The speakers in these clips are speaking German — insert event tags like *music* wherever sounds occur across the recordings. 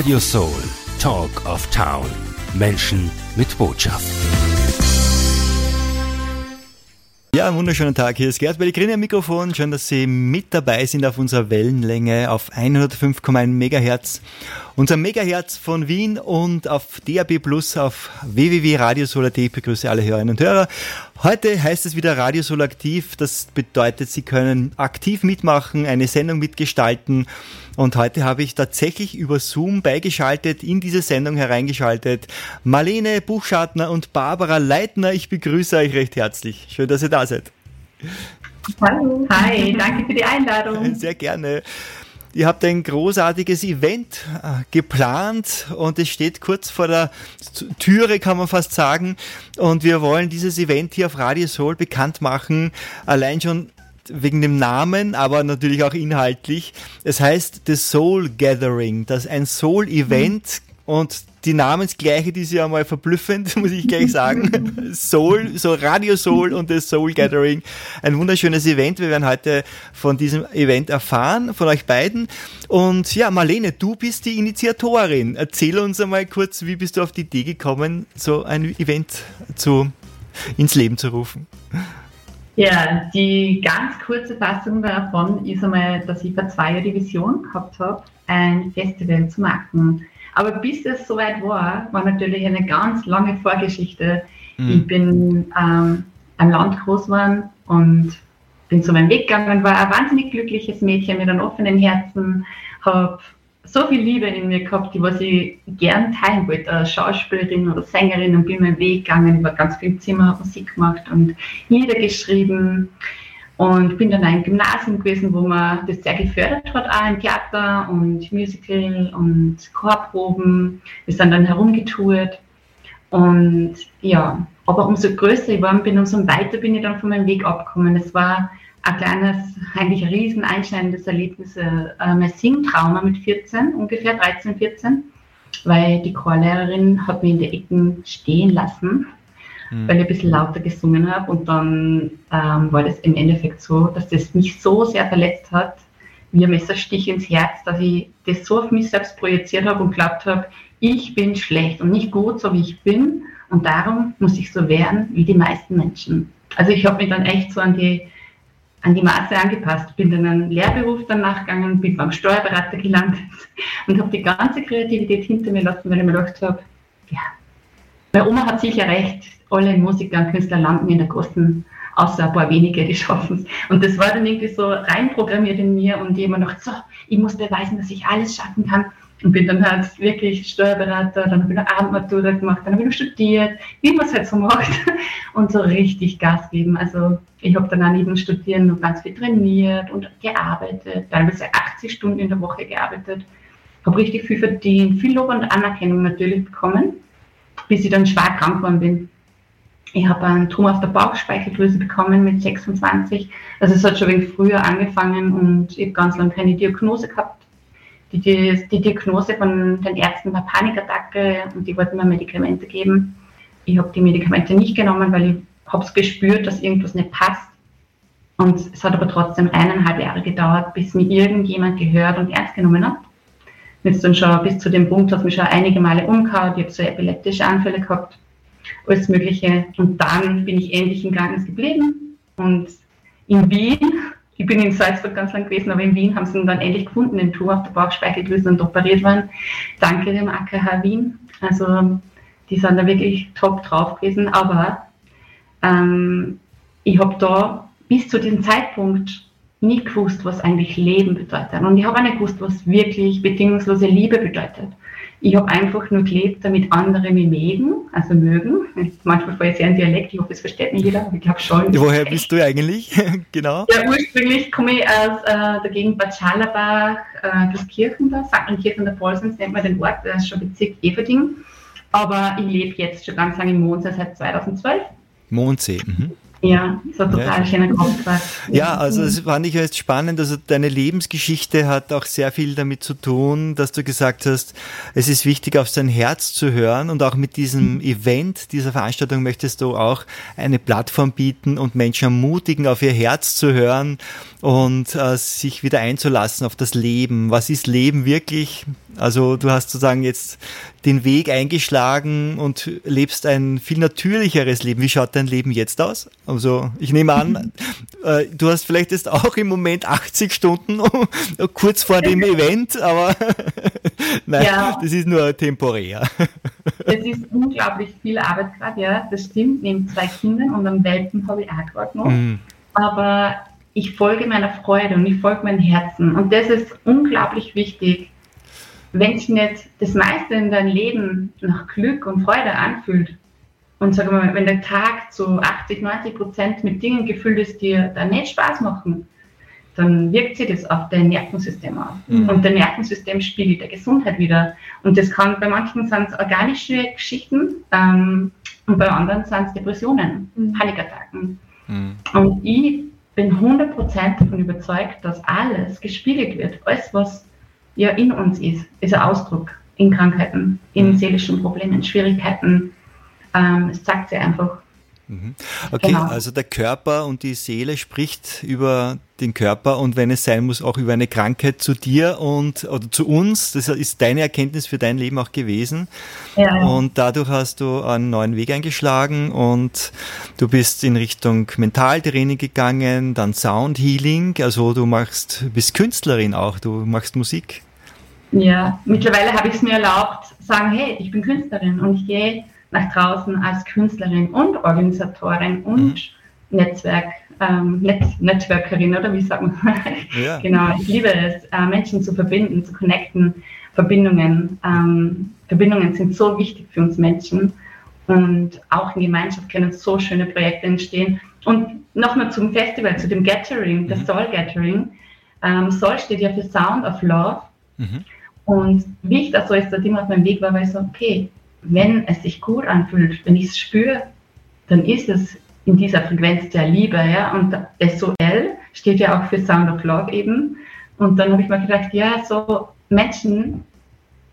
Radio Soul, Talk of Town. Menschen mit Botschaft. Ja, einen wunderschönen Tag. Hier ist Gerd Bellegrini am Mikrofon. Schön, dass Sie mit dabei sind auf unserer Wellenlänge auf 105,1 Megahertz. Unser Megahertz von Wien und auf DAB Plus auf www.radiosolar.at. Ich begrüße alle Hörerinnen und Hörer. Heute heißt es wieder Radio Soul aktiv. Das bedeutet, Sie können aktiv mitmachen, eine Sendung mitgestalten. Und heute habe ich tatsächlich über Zoom beigeschaltet, in diese Sendung hereingeschaltet. Marlene Buchschartner und Barbara Leitner. Ich begrüße euch recht herzlich. Schön, dass ihr da seid. Hallo. Hi, danke für die Einladung. Sehr gerne. Ihr habt ein großartiges Event äh, geplant und es steht kurz vor der Türe, kann man fast sagen. Und wir wollen dieses Event hier auf Radio Soul bekannt machen. Allein schon wegen dem Namen, aber natürlich auch inhaltlich. Es heißt The Soul Gathering, das ist ein Soul Event mhm. und die Namensgleiche, die ist ja mal verblüffend, *laughs* muss ich gleich sagen. *laughs* Soul, so Radio Soul und das Soul Gathering. Ein wunderschönes Event. Wir werden heute von diesem Event erfahren, von euch beiden. Und ja, Marlene, du bist die Initiatorin. Erzähl uns einmal kurz, wie bist du auf die Idee gekommen, so ein Event zu, ins Leben zu rufen? Ja, die ganz kurze Fassung davon ist einmal, dass ich vor zwei Jahren die Vision gehabt habe, ein Festival zu machen aber bis es soweit war, war natürlich eine ganz lange Vorgeschichte. Mhm. Ich bin ähm, am Land groß geworden und bin zu meinem Weg gegangen, war ein wahnsinnig glückliches Mädchen mit einem offenen Herzen, habe so viel Liebe in mir gehabt, die was ich gern teilen wollte, als Schauspielerin oder Sängerin und bin meinen Weg gegangen, über ganz viel Zimmer, Musik gemacht und Lieder geschrieben und bin dann ein Gymnasium gewesen, wo man das sehr gefördert hat, auch im Theater und Musical und Chorproben. Wir sind dann herumgetourt. Und ja, aber umso größer ich war bin, umso weiter bin ich dann von meinem Weg abgekommen. Es war ein kleines, eigentlich riesen einschneidendes Erlebnis, äh, mein Singtrauma mit 14, ungefähr 13, 14, weil die Chorlehrerin hat mich in der Ecken stehen lassen mhm. weil ich ein bisschen lauter gesungen habe. Und dann ähm, war das im Endeffekt so, dass das mich so sehr verletzt hat, wie ein Messerstich ins Herz, dass ich das so auf mich selbst projiziert habe und glaubt habe, ich bin schlecht und nicht gut, so wie ich bin. Und darum muss ich so werden wie die meisten Menschen. Also ich habe mich dann echt so an die, an die Maße angepasst, bin dann einen Lehrberuf dann nachgegangen, bin beim Steuerberater gelandet *laughs* und habe die ganze Kreativität hinter mir lassen, weil ich mir gedacht habe, ja, meine Oma hat sicher recht, alle Musiker und Künstler landen in der großen, außer ein paar wenige, die *laughs* schaffen es. Und das war dann irgendwie so reinprogrammiert in mir und immer noch so, ich muss beweisen, dass ich alles schaffen kann. Und bin dann halt wirklich Steuerberater, dann habe ich eine Abendmatura gemacht, dann habe ich noch studiert, wie man es halt so macht *laughs* und so richtig Gas geben. Also ich habe dann auch neben Studieren noch ganz viel trainiert und gearbeitet, teilweise 80 Stunden in der Woche gearbeitet, habe richtig viel verdient, viel Lob und Anerkennung natürlich bekommen, bis ich dann schwer krank geworden bin ich habe einen Tumor auf der Bauchspeicheldrüse bekommen mit 26. Also es hat schon wenig früher angefangen und ich habe ganz lange keine Diagnose gehabt. Die, die, die Diagnose von den Ärzten war Panikattacke und die wollten mir Medikamente geben. Ich habe die Medikamente nicht genommen, weil ich habe es gespürt, dass irgendwas nicht passt. Und es hat aber trotzdem eineinhalb Jahre gedauert, bis mir irgendjemand gehört und ernst genommen hat. Jetzt dann schon bis zu dem Punkt, dass mich schon einige Male umgehauen, ich habe so epileptische Anfälle gehabt alles Mögliche. Und dann bin ich endlich in Ganges geblieben. Und in Wien, ich bin in Salzburg ganz lang gewesen, aber in Wien haben sie ihn dann endlich gefunden, den Tour auf der Bauchspeicheldrüse und operiert worden. Danke dem AKH Wien. Also die sind da wirklich top drauf gewesen. Aber ähm, ich habe da bis zu diesem Zeitpunkt nie gewusst, was eigentlich Leben bedeutet. Und ich habe auch nicht gewusst, was wirklich bedingungslose Liebe bedeutet. Ich habe einfach nur gelebt, damit andere mich mögen, also mögen. *laughs* Manchmal fahre ich sehr in Dialekt, ich hoffe, es versteht mich jeder, aber ich glaube schon. Woher bist du eigentlich? *laughs* genau. Ja, ursprünglich komme ich aus äh, der Gegend Bad Scharlabach, äh, das Kirchen da, St. Kirchen der Polsens nennt man den Ort, das ist schon Bezirk Everding. Aber ich lebe jetzt schon ganz lange in Mondsee seit 2012. Mondsee, mhm. Ja, so total ja. schöner. Ja, also das fand ich jetzt spannend. Also deine Lebensgeschichte hat auch sehr viel damit zu tun, dass du gesagt hast, es ist wichtig, auf sein Herz zu hören und auch mit diesem mhm. Event, dieser Veranstaltung möchtest du auch eine Plattform bieten und Menschen ermutigen, auf ihr Herz zu hören und äh, sich wieder einzulassen auf das Leben. Was ist Leben wirklich? Also du hast sozusagen jetzt den Weg eingeschlagen und lebst ein viel natürlicheres Leben. Wie schaut dein Leben jetzt aus? Also ich nehme an, *laughs* äh, du hast vielleicht jetzt auch im Moment 80 Stunden *laughs* kurz vor dem Event, aber *laughs* nein, ja. das ist nur temporär. Es ist unglaublich viel Arbeit gerade, ja, das stimmt, neben zwei Kindern und einem Welpen habe ich auch gerade noch. Mhm. Aber ich folge meiner Freude und ich folge meinem Herzen. Und das ist unglaublich wichtig. Wenn sich nicht das meiste in deinem Leben nach Glück und Freude anfühlt, und sag mal, wenn der Tag zu 80, 90 Prozent mit Dingen gefüllt ist, die dann nicht Spaß machen, dann wirkt sich das auf dein Nervensystem aus. Mhm. Und dein Nervensystem spiegelt der Gesundheit wieder. Und das kann bei manchen sind es organische Geschichten ähm, und bei anderen sind es Depressionen, mhm. Panikattacken. Mhm. Und ich bin 100% davon überzeugt, dass alles gespiegelt wird. Alles, was ja in uns ist, ist ein Ausdruck in Krankheiten, in mhm. seelischen Problemen, Schwierigkeiten. Ähm, es zeigt sich einfach. Mhm. Okay, genau. also der Körper und die Seele spricht über den Körper und wenn es sein muss, auch über eine Krankheit zu dir und oder zu uns. Das ist deine Erkenntnis für dein Leben auch gewesen. Ja. Und dadurch hast du einen neuen Weg eingeschlagen und du bist in Richtung Mentaltraining gegangen, dann Sound Healing. Also du machst, bist Künstlerin auch, du machst Musik. Ja, mittlerweile habe ich es mir erlaubt, sagen, hey, ich bin Künstlerin und ich gehe nach draußen als Künstlerin und Organisatorin und mhm. Netzwerk, ähm, Netz, Networkerin oder wie sagt man? *laughs* Ja. genau, ich liebe es, äh, Menschen zu verbinden, zu connecten, Verbindungen. Ähm, Verbindungen sind so wichtig für uns Menschen und auch in Gemeinschaft können so schöne Projekte entstehen. Und nochmal zum Festival, zu dem Gathering, mhm. das Soul Gathering. Ähm, Soul steht ja für Sound of Love. Mhm. Und wie ich das so jetzt Ding auf meinem Weg war, war ich so, okay, wenn es sich gut anfühlt, wenn ich es spüre, dann ist es in dieser Frequenz der Liebe. Ja? Und SOL steht ja auch für Sound of Love eben. Und dann habe ich mir gedacht, ja, so Menschen,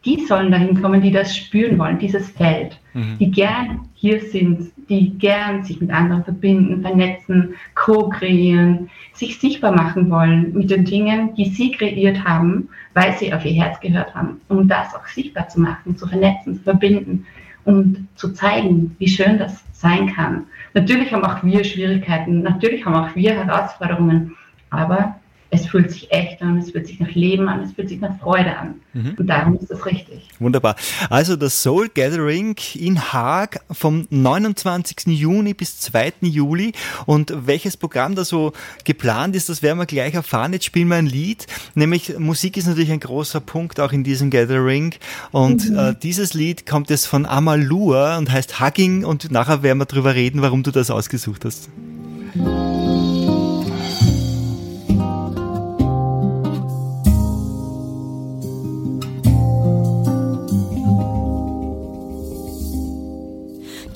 die sollen dahin kommen, die das spüren wollen, dieses Feld, mhm. die gern hier sind, die gern sich mit anderen verbinden, vernetzen, co-kreieren, sich sichtbar machen wollen mit den Dingen, die sie kreiert haben, weil sie auf ihr Herz gehört haben, um das auch sichtbar zu machen, zu vernetzen, zu verbinden und zu zeigen, wie schön das sein kann. Natürlich haben auch wir Schwierigkeiten, natürlich haben auch wir Herausforderungen, aber es fühlt sich echt an, es fühlt sich nach Leben an, es fühlt sich nach Freude an. Mhm. Und darum ist das richtig. Wunderbar. Also das Soul Gathering in Haag vom 29. Juni bis 2. Juli. Und welches Programm da so geplant ist, das werden wir gleich erfahren. Jetzt spielen wir ein Lied. Nämlich Musik ist natürlich ein großer Punkt auch in diesem Gathering. Und mhm. äh, dieses Lied kommt jetzt von Amalua und heißt Hugging. Und nachher werden wir darüber reden, warum du das ausgesucht hast.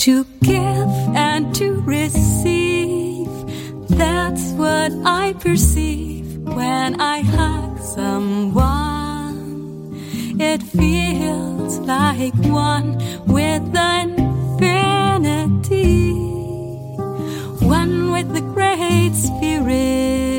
To give and to receive. That's what I perceive when I hug someone. It feels like one with infinity, one with the Great Spirit.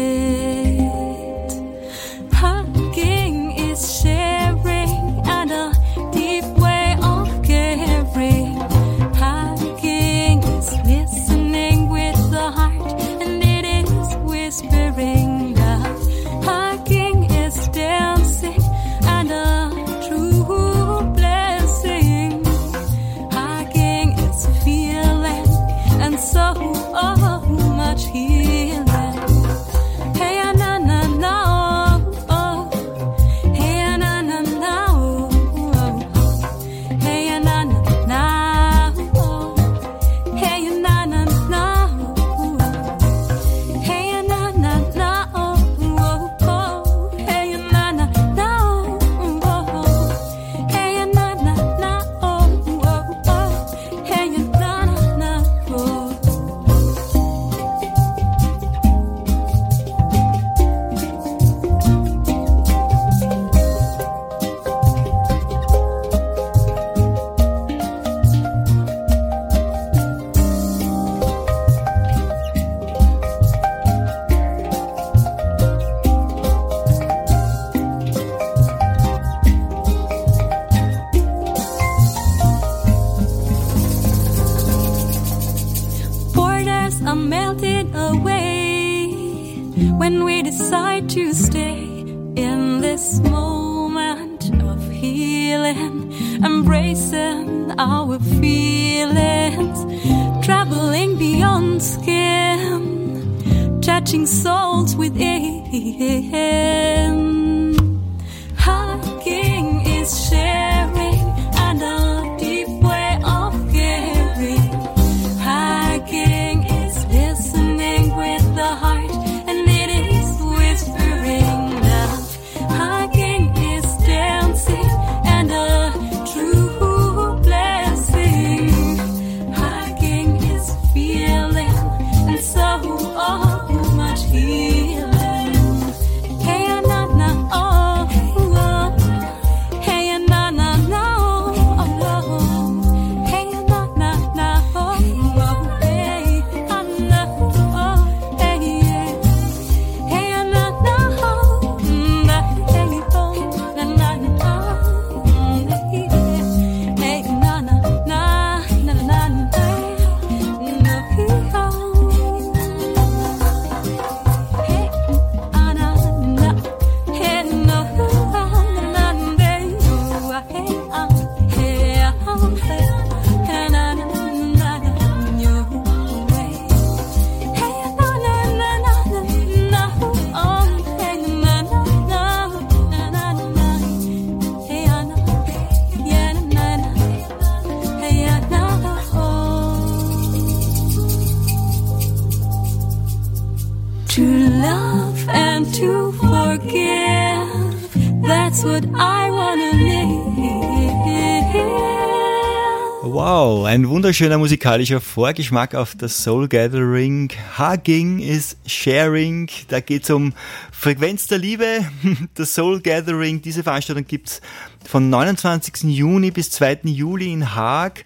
Wunderschöner musikalischer Vorgeschmack auf das Soul Gathering. Hugging ist Sharing. Da geht's um Frequenz der Liebe. *laughs* Das Soul Gathering, diese Veranstaltung gibt's von 29. Juni bis 2. Juli in Haag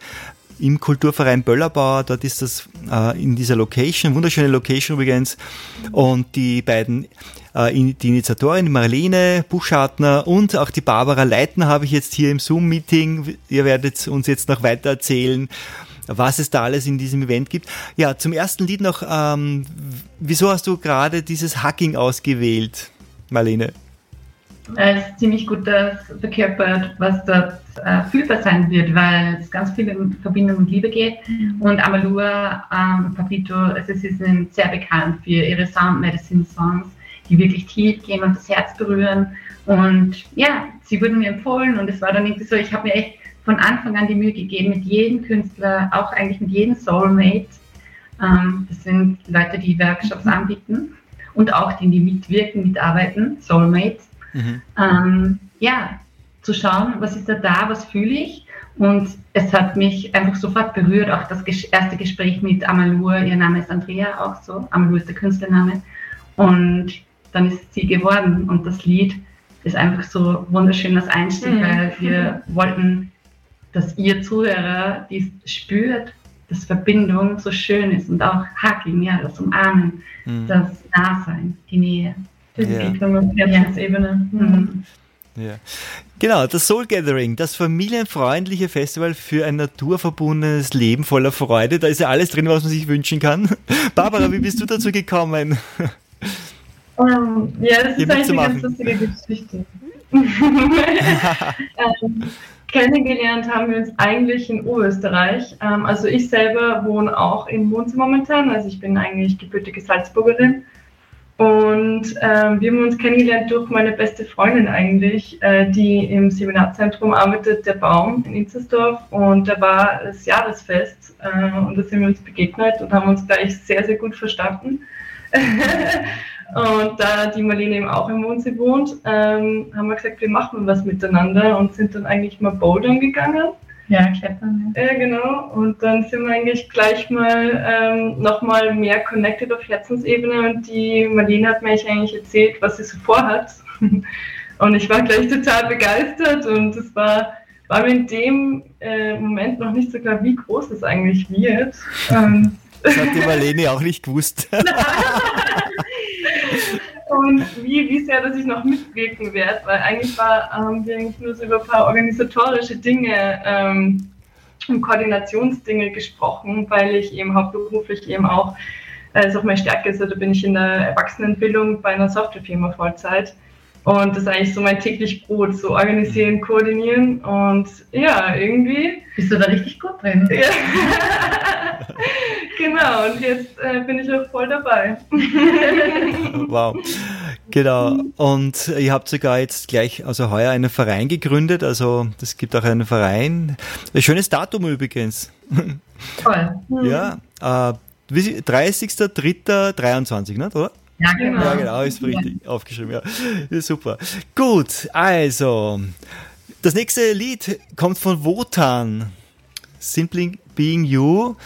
im Kulturverein Böllerbauer. Dort ist das äh, in dieser Location, wunderschöne Location übrigens. Und die beiden, äh, die Initiatorin, Marlene Buchschartner und auch die Barbara Leitner habe ich jetzt hier im Zoom-Meeting. Ihr werdet uns jetzt noch weiter erzählen, was es da alles in diesem Event gibt. Ja, zum ersten Lied noch, ähm, wieso hast du gerade dieses Hacking ausgewählt, Marlene? Es ist ziemlich gut das verkörpert, was dort äh, fühlbar sein wird, weil es ganz viel in Verbindung mit Liebe geht. Und Amalua ähm, Papito, also sie sind sehr bekannt für ihre Sound Medicine Songs, die wirklich tief gehen und das Herz berühren. Und ja, sie wurden mir empfohlen und es war dann irgendwie so, ich habe mir echt von Anfang an die Mühe gegeben, mit jedem Künstler, auch eigentlich mit jedem Soulmate, ähm, das sind Leute, die Workshops anbieten und auch die, die mitwirken, mitarbeiten, Soulmates, ähm, ja, zu schauen, was ist da da, was fühle ich. Und es hat mich einfach sofort berührt, auch das erste Gespräch mit Amalur, ihr Name ist Andrea auch so, Amalur ist der Künstlername. Und dann ist sie geworden und das Lied ist einfach so wunderschön als Einstieg, Mhm. weil wir wollten, dass ihr Zuhörer dies spürt, dass Verbindung so schön ist und auch Hugging, ja, das Umarmen, das Nahsein, die Nähe. Die Ja. Auf Herzensebene. Mhm. Ja. Genau, das Soul Gathering, das familienfreundliche Festival für ein naturverbundenes Leben voller Freude. Da ist ja alles drin, was man sich wünschen kann. *laughs* Barbara, wie bist du dazu gekommen? *laughs* Ähm, ja, das Hier ist eigentlich eine ganz lustige Geschichte. *laughs* ähm, kennengelernt haben wir uns eigentlich in Oberösterreich. Ähm, also ich selber wohne auch in Monza momentan, also ich bin eigentlich gebürtige Salzburgerin. Und ähm, wir haben uns kennengelernt durch meine beste Freundin eigentlich, äh, die im Seminarzentrum arbeitet, der Baum in Inzersdorf. Und da war das Jahresfest äh, und da sind wir uns begegnet und haben uns gleich sehr, sehr gut verstanden. *laughs* Und da die Marlene eben auch im Mondsee wohnt, ähm, haben wir gesagt, wir machen was miteinander und sind dann eigentlich mal bouldern gegangen. Ja, klettern. Ja, genau. Und dann sind wir eigentlich gleich mal ähm, nochmal mehr connected auf Herzensebene und die Marlene hat mir eigentlich erzählt, was sie so vorhat. *laughs* Und ich war gleich total begeistert und es war, war mir in dem äh, Moment noch nicht so klar, wie groß es eigentlich wird. Ähm, *laughs* Das hat die Marlene auch nicht gewusst. *laughs* und wie, wie sehr, dass ich noch mitwirken werde, weil eigentlich war, haben wir eigentlich nur so über ein paar organisatorische Dinge ähm, und Koordinationsdinge gesprochen, weil ich eben hauptberuflich eben auch äh, ist auch meine Stärke. Also da bin ich in der Erwachsenenbildung bei einer Softwarefirma Vollzeit. Und das ist eigentlich so mein täglich Brot, so organisieren, koordinieren und ja, irgendwie. Bist du da richtig gut drin? *laughs* Ja. genau, und jetzt äh, bin ich auch voll dabei. *laughs* Wow. Genau. Und ihr habt sogar jetzt gleich, also heuer einen Verein gegründet. Also es gibt auch einen Verein. Ein schönes Datum übrigens. Toll. Ja. Äh, wie sie- 30.03.23, nicht, oder? Ja, genau. Ja, genau, ist richtig aufgeschrieben, ja. ja. Super. Gut, also, das nächste Lied kommt von Wotan. Simply Being You.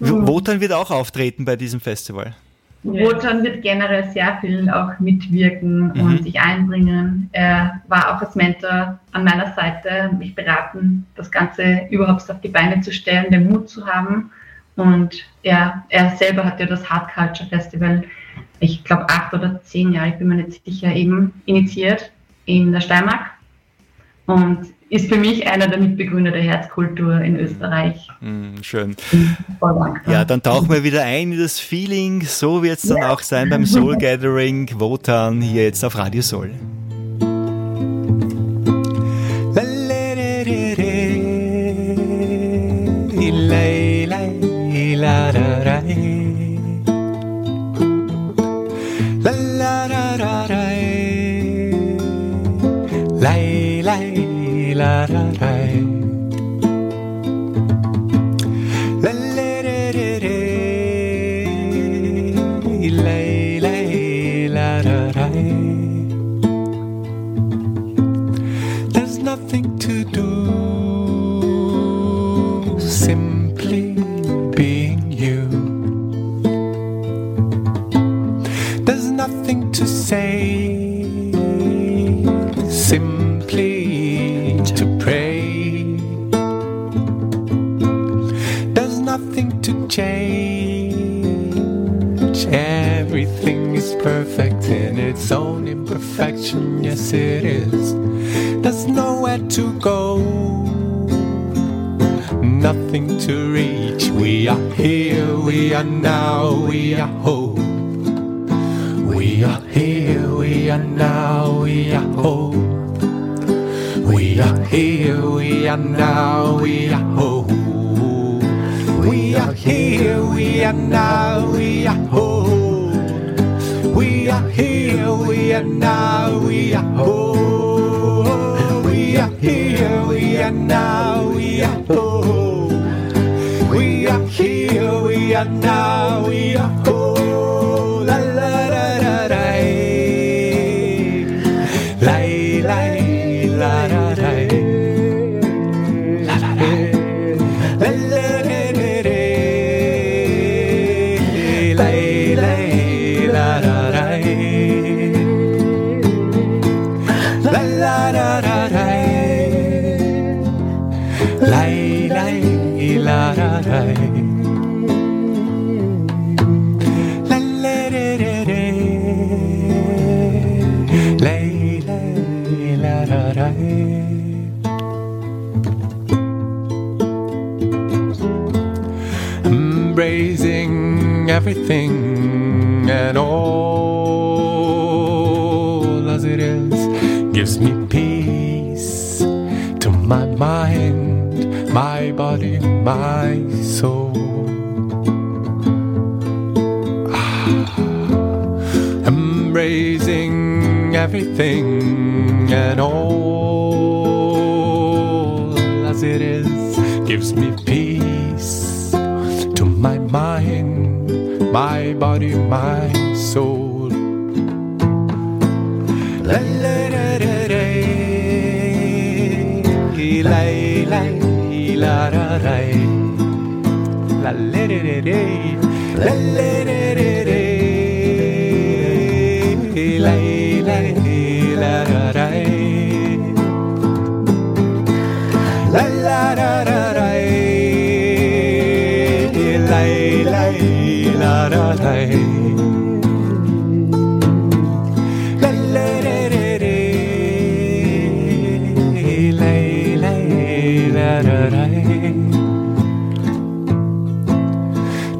Mhm. Wotan wird auch auftreten bei diesem Festival. Wotan wird generell sehr viel auch mitwirken Mhm. und sich einbringen. Er war auch als Mentor an meiner Seite, mich beraten, das Ganze überhaupt auf die Beine zu stellen, den Mut zu haben. Und er, er selber hat ja das Hard Culture Festival, ich glaube acht oder zehn Jahre, ich bin mir nicht sicher, eben initiiert in der Steiermark. Und ist für mich einer der Mitbegründer der Herzkultur in Österreich. Hm, schön. Ja, dann tauchen wir wieder ein in das Feeling. So wird es dann auch sein beim Soul Gathering Wotan hier jetzt auf Radio Soul. Imperfection. Yes, it is. There's nowhere to go, nothing to reach. We are here, we are now, we are hope. We are here, we are now, we are hope. We are here, we are now, we are hope. We are here, we are now. We are here, we are now, we are hope. We are here, we are now, we are hope. We are here, we are now, we are whole. Everything and all as it is gives me peace to my mind, my body, my soul. Ah, Embracing everything and all as it is gives me peace to my mind, my body, my soul. La la la la la. La la la la la. La la la la la. La la la la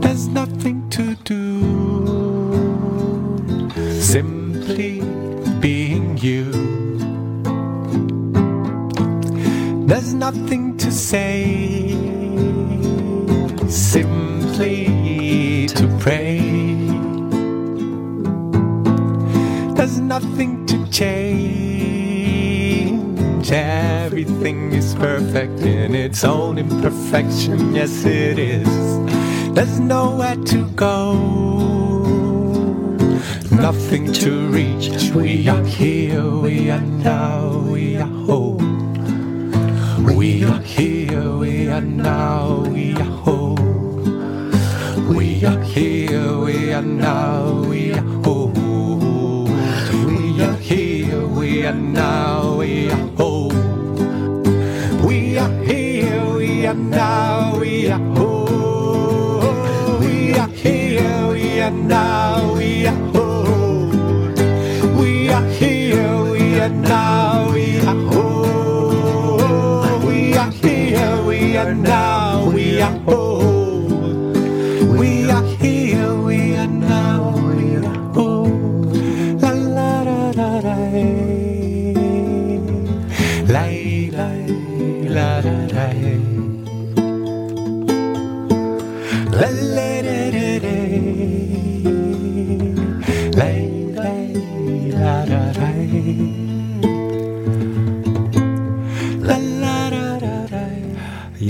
There's nothing to do, simply being you. There's nothing to say. Change. Everything is perfect in its own imperfection. Yes, it is. There's nowhere to go, nothing to reach. We are here, we are now, we are home. We are here, we are now, we are home. We are here, we are now, we are now, we are home. We are here, we are now, we are home. We are here, we are now,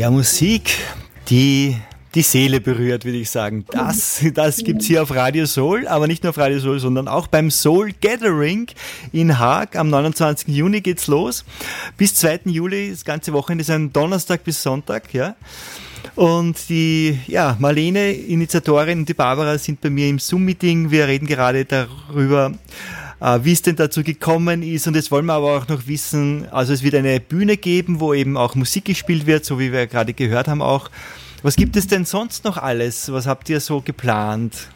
Ja, Musik, die die Seele berührt, würde ich sagen. Das, das gibt's hier auf Radio Soul, aber nicht nur auf Radio Soul, sondern auch beim Soul Gathering in Haag. Am 29. Juni geht's los. Bis 2. Juli, das ganze Wochenende ist ein Donnerstag bis Sonntag, ja. Und die ja, Marlene, Initiatorin und die Barbara sind bei mir im Zoom-Meeting. Wir reden gerade darüber, wie es denn dazu gekommen ist. Und jetzt wollen wir aber auch noch wissen, also es wird eine Bühne geben, wo eben auch Musik gespielt wird, so wie wir gerade gehört haben auch. Was gibt es denn sonst noch alles? Was habt ihr so geplant?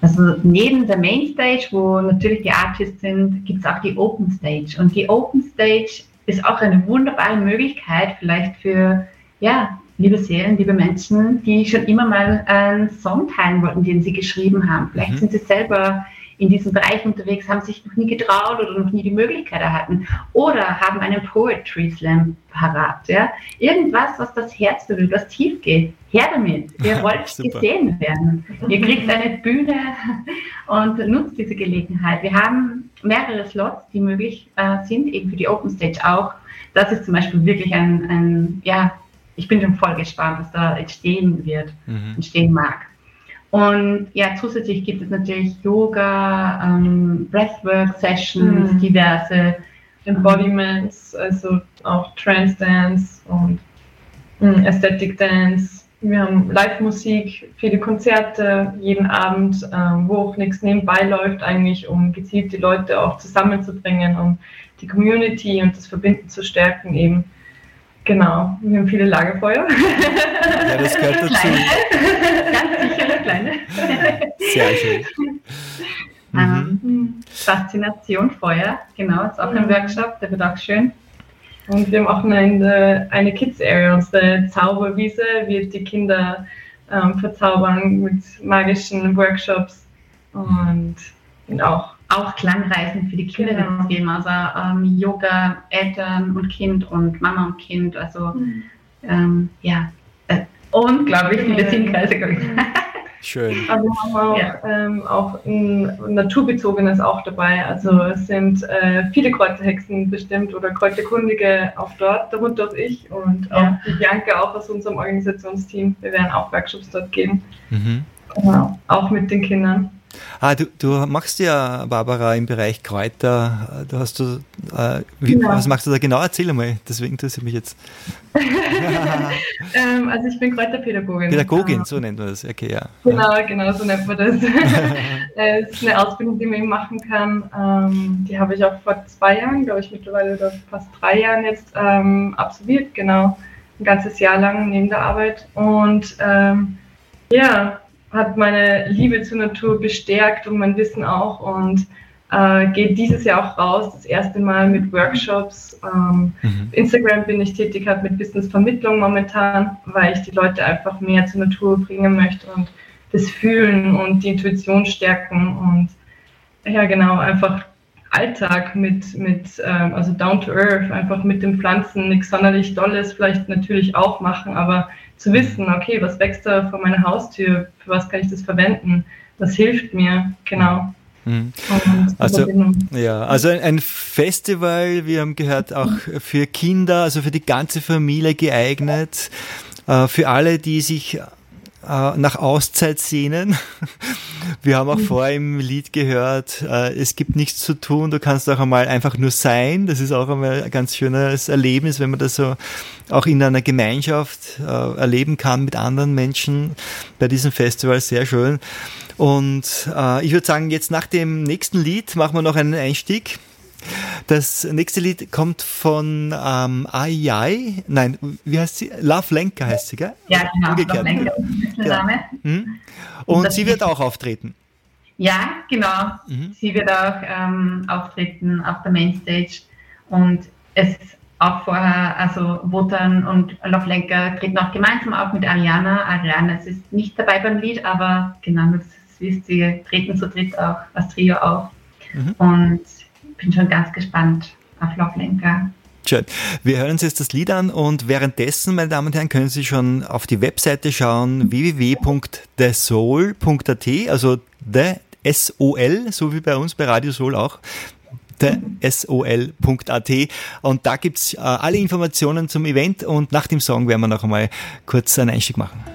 Also neben der Mainstage, wo natürlich die Artists sind, gibt es auch die Open Stage. Und die Open Stage ist auch eine wunderbare Möglichkeit, vielleicht für ja, liebe Seelen, liebe Menschen, die schon immer mal einen Song teilen wollten, den sie geschrieben haben. Vielleicht Mhm. sind sie selber in diesem Bereich unterwegs, haben sich noch nie getraut oder noch nie die Möglichkeit erhalten oder haben einen Poetry Slam parat. Ja? Irgendwas, was das Herz berührt, was tief geht. Her damit. Ihr *laughs* wollt gesehen werden. Ihr kriegt eine Bühne und nutzt diese Gelegenheit. Wir haben mehrere Slots, die möglich äh, sind, eben für die Open Stage auch. Das ist zum Beispiel wirklich ein, ein ja, ich bin schon voll gespannt, was da entstehen wird, Mhm. entstehen mag. Und ja, zusätzlich gibt es natürlich Yoga, ähm, Breathwork-Sessions, Mhm. diverse. Embodiments, also auch Trance Dance und mm, Aesthetic Dance. Wir haben Live-Musik, viele Konzerte jeden Abend, ähm, wo auch nichts nebenbei läuft, eigentlich, um gezielt die Leute auch zusammenzubringen, um die Community und das Verbinden zu stärken eben. Genau, wir haben viele Lagerfeuer. Ja, das gehört *laughs* dazu. Ganz sicher kleine. Sehr schön. *laughs* Mhm. Ähm, Faszination Feuer, genau, ist auch ein Mhm. Workshop, der wird auch schön. Und wir haben auch eine, eine Kids Area, unsere Zauberwiese wird die Kinder ähm, verzaubern mit magischen Workshops und, und auch Auch Klangreisen für die Kinder Genau. wird es geben, also ähm, Yoga, Eltern und Kind und Mama und Kind, also ähm, ja, äh, unglaublich viele Mhm. Sinnkreise, glaube ich. Schön. Aber wir haben auch, Ja. ähm, auch ein Naturbezogenes auch dabei. Also es sind äh, viele Kräuterhexen bestimmt oder Kräuterkundige auch dort, darunter auch ich und auch Ja. die Bianca auch aus unserem Organisationsteam. Wir werden auch Workshops dort geben, Mhm. genau. auch mit den Kindern. Ah, du, du machst ja, Barbara, im Bereich Kräuter, äh, du hast du, äh, wie, Genau. was machst du da genau? Erzähl mal, deswegen interessiert mich jetzt. *laughs* Ähm, also ich bin Kräuterpädagogin. Pädagogin, Ähm, so nennt man das, okay, ja. Genau, genau, so nennt man das. *laughs* Äh, Es ist eine Ausbildung, die man eben machen kann. Ähm, die habe ich auch vor zwei Jahren, glaube ich, mittlerweile oder fast drei Jahren jetzt ähm, absolviert, genau. Ein ganzes Jahr lang neben der Arbeit. Und ähm, ja, hat meine Liebe zur Natur bestärkt und mein Wissen auch. Und äh, geht dieses Jahr auch raus, das erste Mal mit Workshops. Ähm, Mhm. Instagram bin ich tätig halt mit Wissensvermittlung momentan, weil ich die Leute einfach mehr zur Natur bringen möchte und das Fühlen und die Intuition stärken und ja genau, einfach Alltag mit, mit ähm, also down to earth, einfach mit den Pflanzen, nichts sonderlich Dolles vielleicht natürlich auch machen, aber zu wissen, okay, was wächst da vor meiner Haustür, für was kann ich das verwenden, das hilft mir, genau. Mhm. Also, ja, also ein- ein Festival, wir haben gehört, auch für Kinder, also für die ganze Familie geeignet, äh, für alle, die sich äh, nach Auszeit sehnen. *laughs* Wir haben auch vorher im Lied gehört, äh, es gibt nichts zu tun, du kannst auch einmal einfach nur sein. Das ist auch einmal ein ganz schönes Erlebnis, wenn man das so auch in einer Gemeinschaft äh, erleben kann mit anderen Menschen bei diesem Festival. Sehr schön. Und ich würde sagen, jetzt nach dem nächsten Lied machen wir noch einen Einstieg. Das nächste Lied kommt von ähm, Ai Ai. Nein, wie heißt sie? Love Lenka heißt sie, gell? Ja, genau. Umgekehrt. Lenker, Künstlername. Hm? Und sie wird auch auftreten. Ja, genau. Mhm. Sie wird auch ähm, auftreten auf der Mainstage und es ist auch vorher, also Wotan und Lovlenka treten auch gemeinsam auf mit Ariana. Ariana ist nicht dabei beim Lied, aber genau, das wisst ihr, treten zu dritt auch als Trio auf. Mhm. Und bin schon ganz gespannt auf Lovlenka. Schön. Wir hören uns jetzt das Lied an und währenddessen, meine Damen und Herren, können Sie schon auf die Webseite schauen, www.thesoul.at, also the S-O-L, so wie bei uns bei Radio Soul auch, sol.at und da gibt's äh, alle Informationen zum Event und nach dem Song werden wir noch einmal kurz einen Einstieg machen.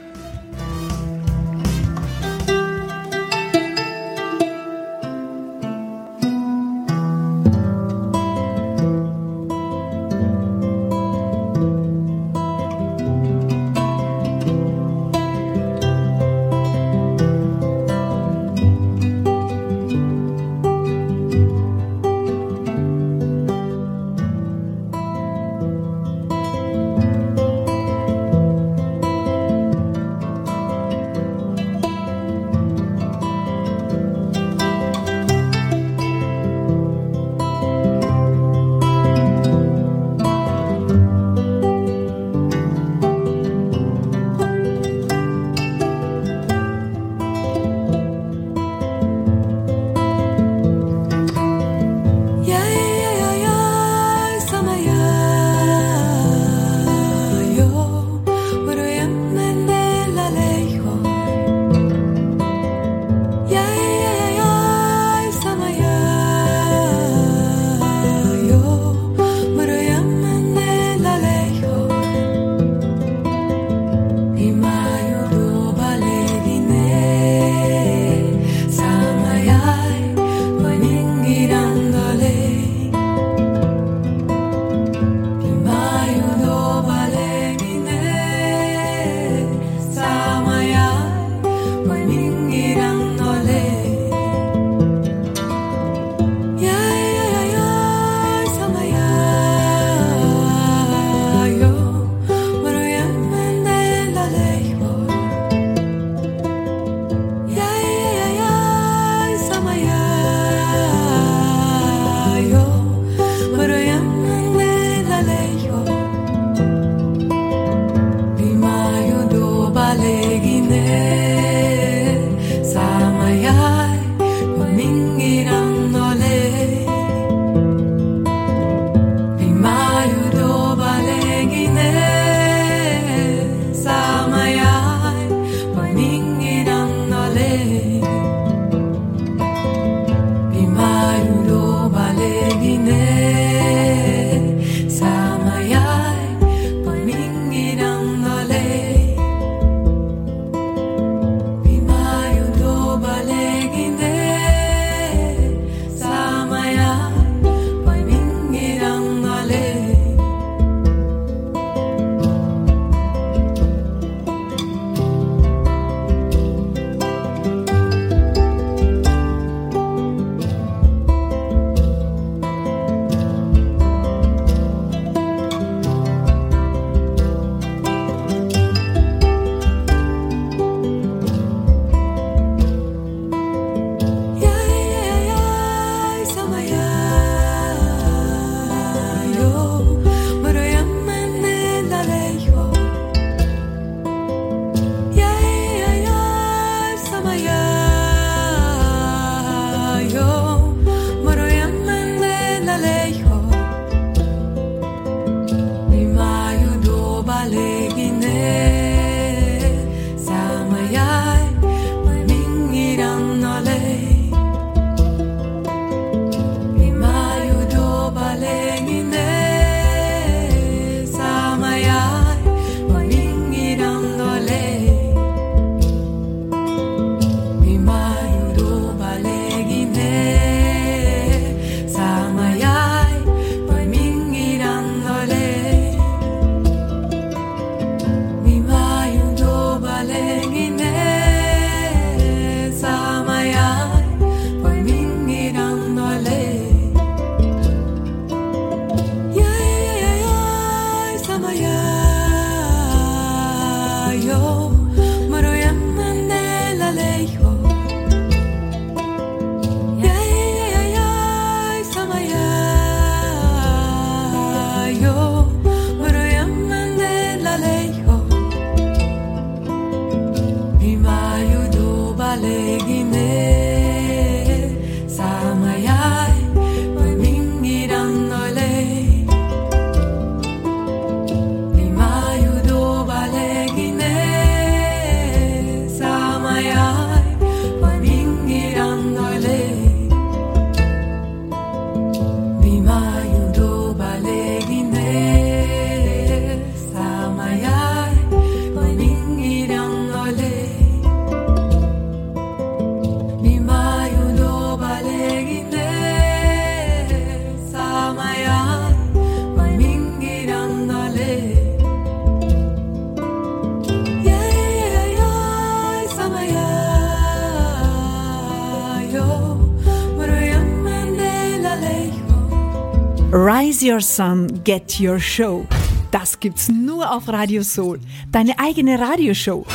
Your Sun, Get Your Show. Das gibt's nur auf Radio Soul, deine eigene Radioshow.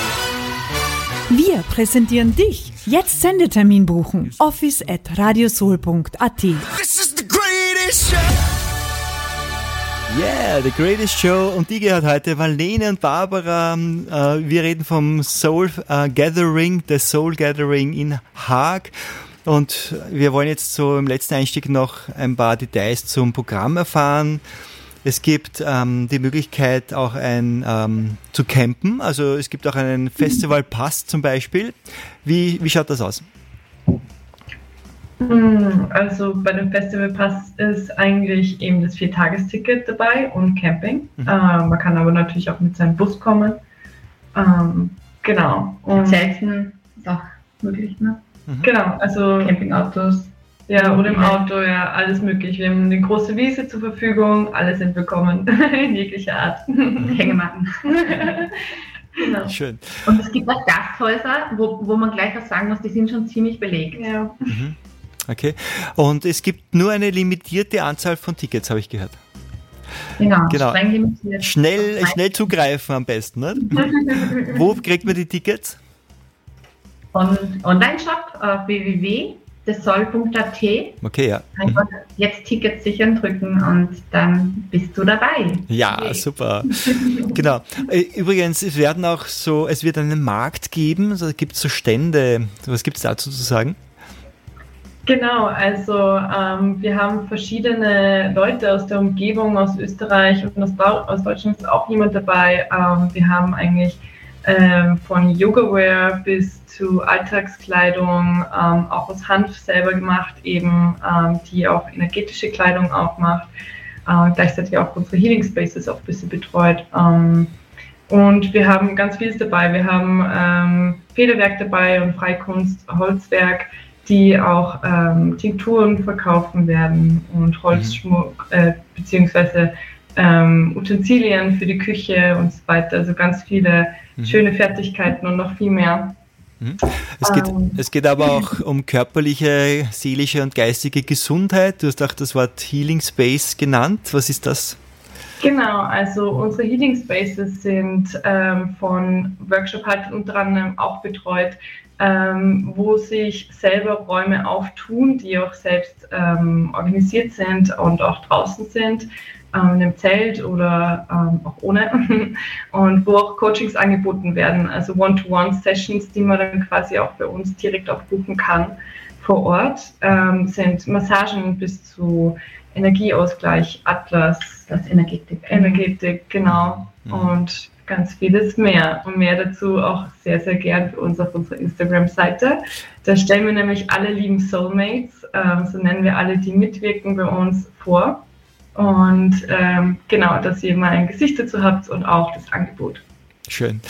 Wir präsentieren dich. Jetzt Sendetermin buchen. Office at radiosoul.at. This is the greatest show. Yeah, The Greatest Show. Und die gehört heute Marlene und Barbara. Äh, wir reden vom Soul äh, Gathering, the Soul Gathering in Haag. Und wir wollen jetzt so im letzten Einstieg noch ein paar Details zum Programm erfahren. Es gibt ähm, die Möglichkeit auch ein ähm, zu campen. Also es gibt auch einen Festivalpass zum Beispiel. Wie, wie schaut das aus? Hm, Also bei dem Festivalpass ist eigentlich eben das Viertagesticket dabei und Camping. Mhm. Ähm, man kann aber natürlich auch mit seinem Bus kommen. Ähm, genau. Und, Zelten ist auch möglich, ne? Genau, also Campingautos. ja, oder im Auto, ja, alles möglich. Wir haben eine große Wiese zur Verfügung, alle sind willkommen *laughs* in jeglicher Art. Hängematten. *laughs* genau. Schön. Und es gibt auch Gasthäuser, wo, wo man gleich was sagen muss, die sind schon ziemlich belegt. Ja. Okay. Und es gibt nur eine limitierte Anzahl von Tickets, habe ich gehört. Genau, Genau. streng limitiert. Schnell, schnell zugreifen am besten. Ne? *laughs* Wo kriegt man die Tickets? Und Online-Shop auf www.desol.at. Okay, ja. Einfach jetzt Tickets sichern drücken und dann bist du dabei. Ja, super. *laughs* genau. Äh, Übrigens, es werden auch so, es wird einen Markt geben, also gibt es so Stände. Was gibt es dazu zu sagen? Genau, also ähm, wir haben verschiedene Leute aus der Umgebung, aus Österreich und aus, aus Deutschland ist auch jemand dabei. Ähm, wir haben eigentlich ähm, von Yoga-Wear bis zu Alltagskleidung, ähm, auch aus Hanf selber gemacht, eben ähm, die auch energetische Kleidung auch macht. Äh, gleichzeitig auch unsere Healing Spaces auch ein bisschen betreut. Ähm, und wir haben ganz vieles dabei. Wir haben ähm, Federwerk dabei und Freikunst, Holzwerk, die auch ähm, Tinkturen verkaufen werden und Holzschmuck, äh, beziehungsweise ähm, Utensilien für die Küche und so weiter. Also ganz viele schöne Fertigkeiten und noch viel mehr. Es geht, Ähm. es geht aber auch um körperliche, seelische und geistige Gesundheit. Du hast auch das Wort Healing Space genannt. Was ist das? Genau, also unsere Healing Spaces sind ähm, von Workshop halt unter anderem auch betreut, ähm, wo sich selber Räume auftun, die auch selbst ähm, organisiert sind und auch draußen sind, ähm, in einem Zelt oder ähm, auch ohne. *laughs* Und wo auch Coachings angeboten werden, also One-to-One-Sessions, die man dann quasi auch bei uns direkt auch buchen kann vor Ort, ähm, sind Massagen bis zu Energieausgleich, Atlas, Das Energetik. Energetik, genau. Mhm. Und ganz vieles mehr. Und mehr dazu auch sehr, sehr gern für uns auf unserer Instagram-Seite. Da stellen wir nämlich alle lieben Soulmates, ähm, so nennen wir alle, die mitwirken bei uns vor. Und ähm, genau, dass ihr mal ein Gesicht dazu habt und auch das Angebot. Schön.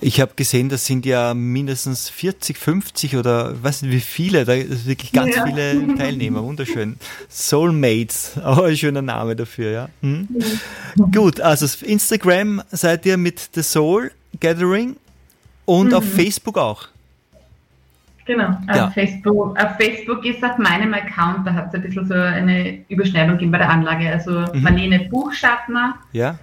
Ich habe gesehen, das sind ja mindestens 40, 50 oder weiß nicht wie viele, da ist wirklich ganz Ja. viele Teilnehmer, wunderschön. Soulmates, auch *laughs* ein schöner Name dafür, ja. Hm? Gut, also auf Instagram seid ihr mit The Soul Gathering und auf Facebook auch. Genau. Ja. Auf, Facebook, auf Facebook ist auf meinem Account, da hat es ein bisschen so eine Überschneidung gegeben bei der Anlage. Also Mhm. Marlene Buchschaffner, Ja,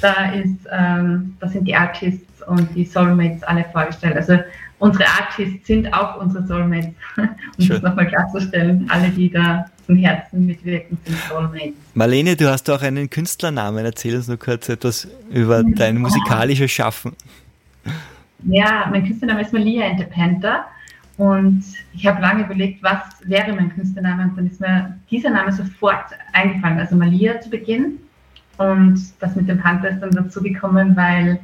da ist, ähm, da sind die Artists und die Soulmates alle vorgestellt. Also unsere Artists sind auch unsere Soulmates, *laughs* um Schön. das nochmal klarzustellen. Alle, die da von Herzen mitwirken, sind Soulmates. Marlene, du hast auch einen Künstlernamen. Erzähl uns nur kurz etwas über dein musikalisches Schaffen. Ja, mein Künstlername ist Malia Panther. Und ich habe lange überlegt, was wäre mein Künstlername. Und dann ist mir dieser Name sofort eingefallen. Also Malia zu Beginn. Und das mit dem Panther ist dann dazu gekommen, weil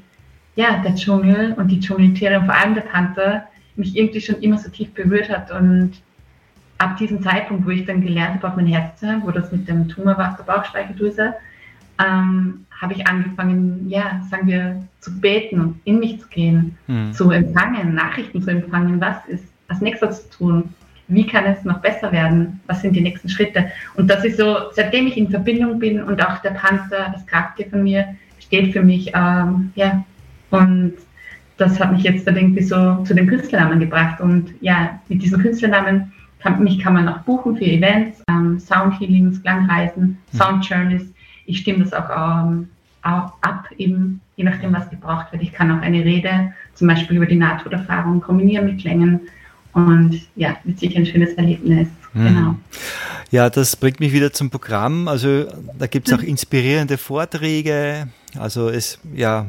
ja, der Dschungel und die Dschungeltiere und vor allem der Panther mich irgendwie schon immer so tief berührt hat. Und ab diesem Zeitpunkt, wo ich dann gelernt habe, auf mein Herz zu hören, wo das mit dem Tumor war, der Bauchspeicheldrüse, ähm, habe ich angefangen, ja, sagen wir, zu beten und in mich zu gehen, Hm. zu empfangen, Nachrichten zu empfangen, was ist als nächstes zu tun, wie kann es noch besser werden, was sind die nächsten Schritte. Und das ist so, seitdem ich in Verbindung bin und auch der Panther, das Krafttier von mir, steht für mich, ähm, ja, und das hat mich jetzt dann irgendwie so zu dem Künstlernamen gebracht. Und ja, mit diesem Künstlernamen kann, mich kann man auch buchen für Events, ähm, Soundhealings, Klangreisen, Sound Journeys. Ich stimme das auch, ähm, auch ab, eben je nachdem, was gebraucht wird. Ich kann auch eine Rede, zum Beispiel über die Nahtoderfahrung, kombinieren mit Klängen. Und ja, wird sicher ein schönes Erlebnis. Genau. Ja, das bringt mich wieder zum Programm. Also da gibt es auch inspirierende Vorträge. Also es, ja,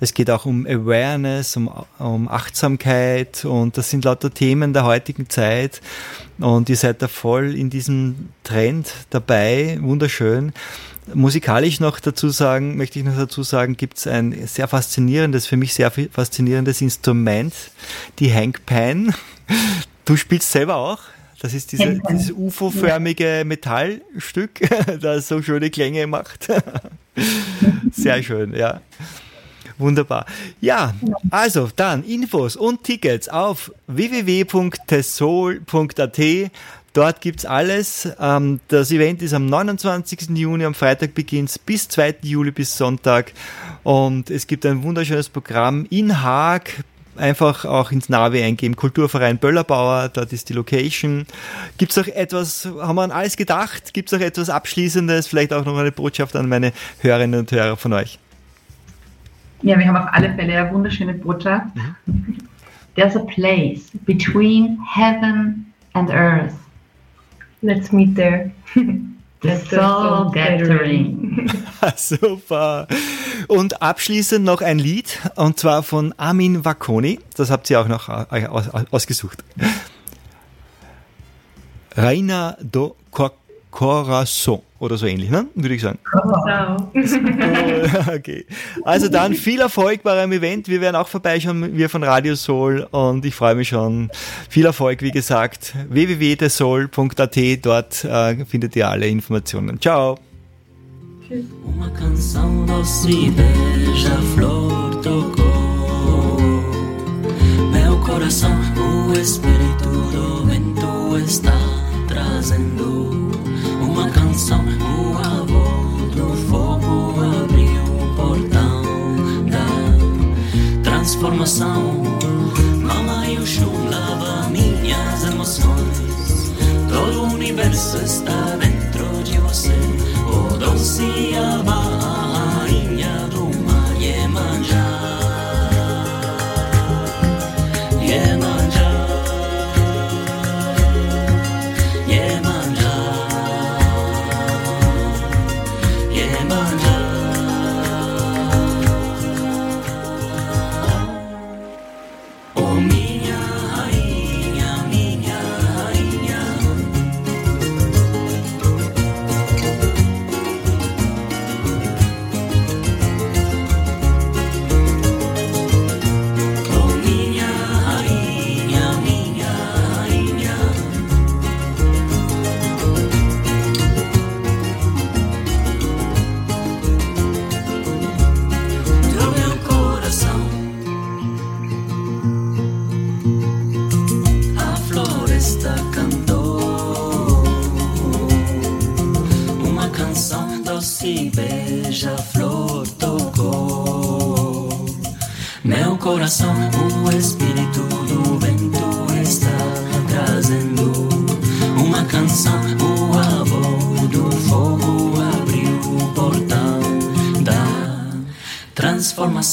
es geht auch um Awareness, um, um Achtsamkeit und das sind lauter Themen der heutigen Zeit. Und ihr seid da voll in diesem Trend dabei. Wunderschön. Musikalisch noch dazu sagen, möchte ich noch dazu sagen, gibt es ein sehr faszinierendes, für mich sehr faszinierendes Instrument, die Hangpan. Du spielst selber auch? Das ist diese, dieses UFO-förmige Metallstück, *laughs* das so schöne Klänge macht. *laughs* Sehr schön, ja. Wunderbar. Ja, also dann Infos und Tickets auf www.tessol.at. Dort gibt's alles. Ähm, das Event ist am 29. Juni, am Freitag beginnt bis 2. Juli bis Sonntag. Und es gibt ein wunderschönes Programm in Haag. Einfach auch ins Navi eingeben, Kulturverein Böllerbauer, dort ist die Location. Gibt's auch etwas, haben wir an alles gedacht? Gibt's auch etwas Abschließendes? Vielleicht auch noch eine Botschaft an meine Hörerinnen und Hörer von euch? Ja, wir haben auf alle Fälle eine wunderschöne Botschaft. There's a place between heaven and earth. Let's meet there. *laughs* The the soul soul gathering. *laughs* Super. Und abschließend noch ein Lied, und zwar von Amin Vakoni. Das habt ihr auch noch äh, aus, ausgesucht. Reina do Cor- Corazon oder so ähnlich, ne? würde ich sagen. So. *laughs* Okay. Also dann viel Erfolg bei eurem Event. Wir werden auch vorbeischauen, wir von Radio Soul und ich freue mich schon. Viel Erfolg, wie gesagt. www.desol.at, dort äh, findet ihr alle Informationen. Ciao. Uma canção doce beija-flor tocou. Meu coração, o espírito do vento está trazendo. Uma canção, o avô do fogo abriu o portão da transformação. Mamãe, o chum lava minhas emoções. Todo o universo está dentro de você Yemanja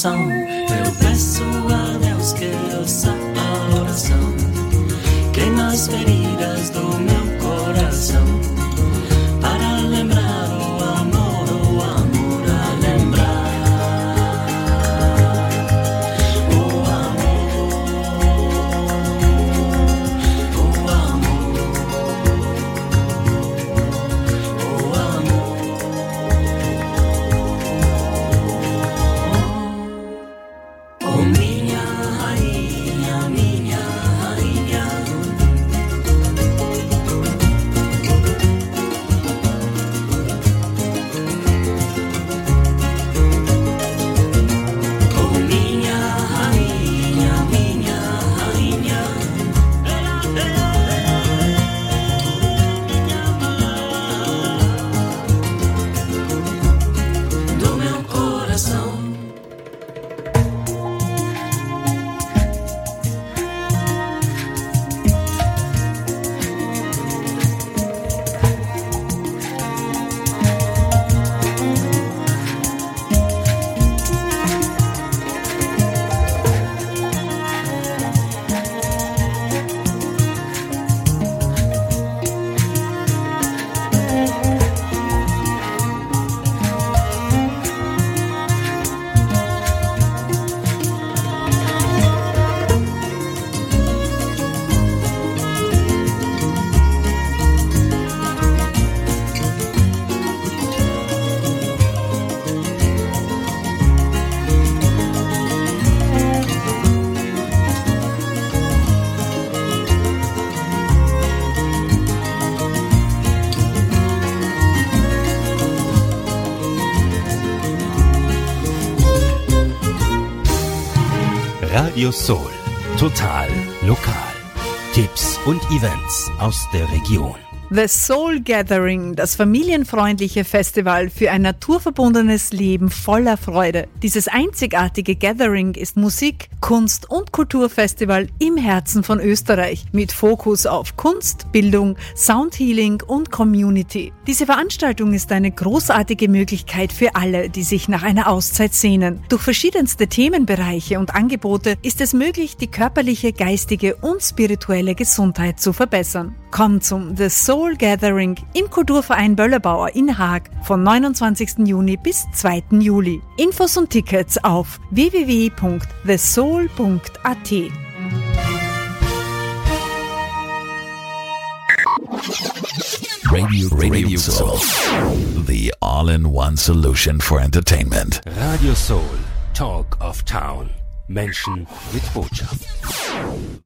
song. Radio Soul. Total lokal. Tipps und Events aus der Region. The Soul Gathering, das familienfreundliche Festival für ein naturverbundenes Leben voller Freude. Dieses einzigartige Gathering ist Musik, Kunst und Kulturfestival im Herzen von Österreich mit Fokus auf Kunst, Bildung, Soundhealing und Community. Diese Veranstaltung ist eine großartige Möglichkeit für alle, die sich nach einer Auszeit sehnen. Durch verschiedenste Themenbereiche und Angebote ist es möglich, die körperliche, geistige und spirituelle Gesundheit zu verbessern. Komm zum The Soul Gathering im Kulturverein Böllerbauer in Haag vom 29. Juni bis 2. Juli. Infos und Tickets auf www.thesoul.at. Radio, Radio Soul. The all in one solution for entertainment. Radio Soul. Talk of Town. Menschen mit Botschaft.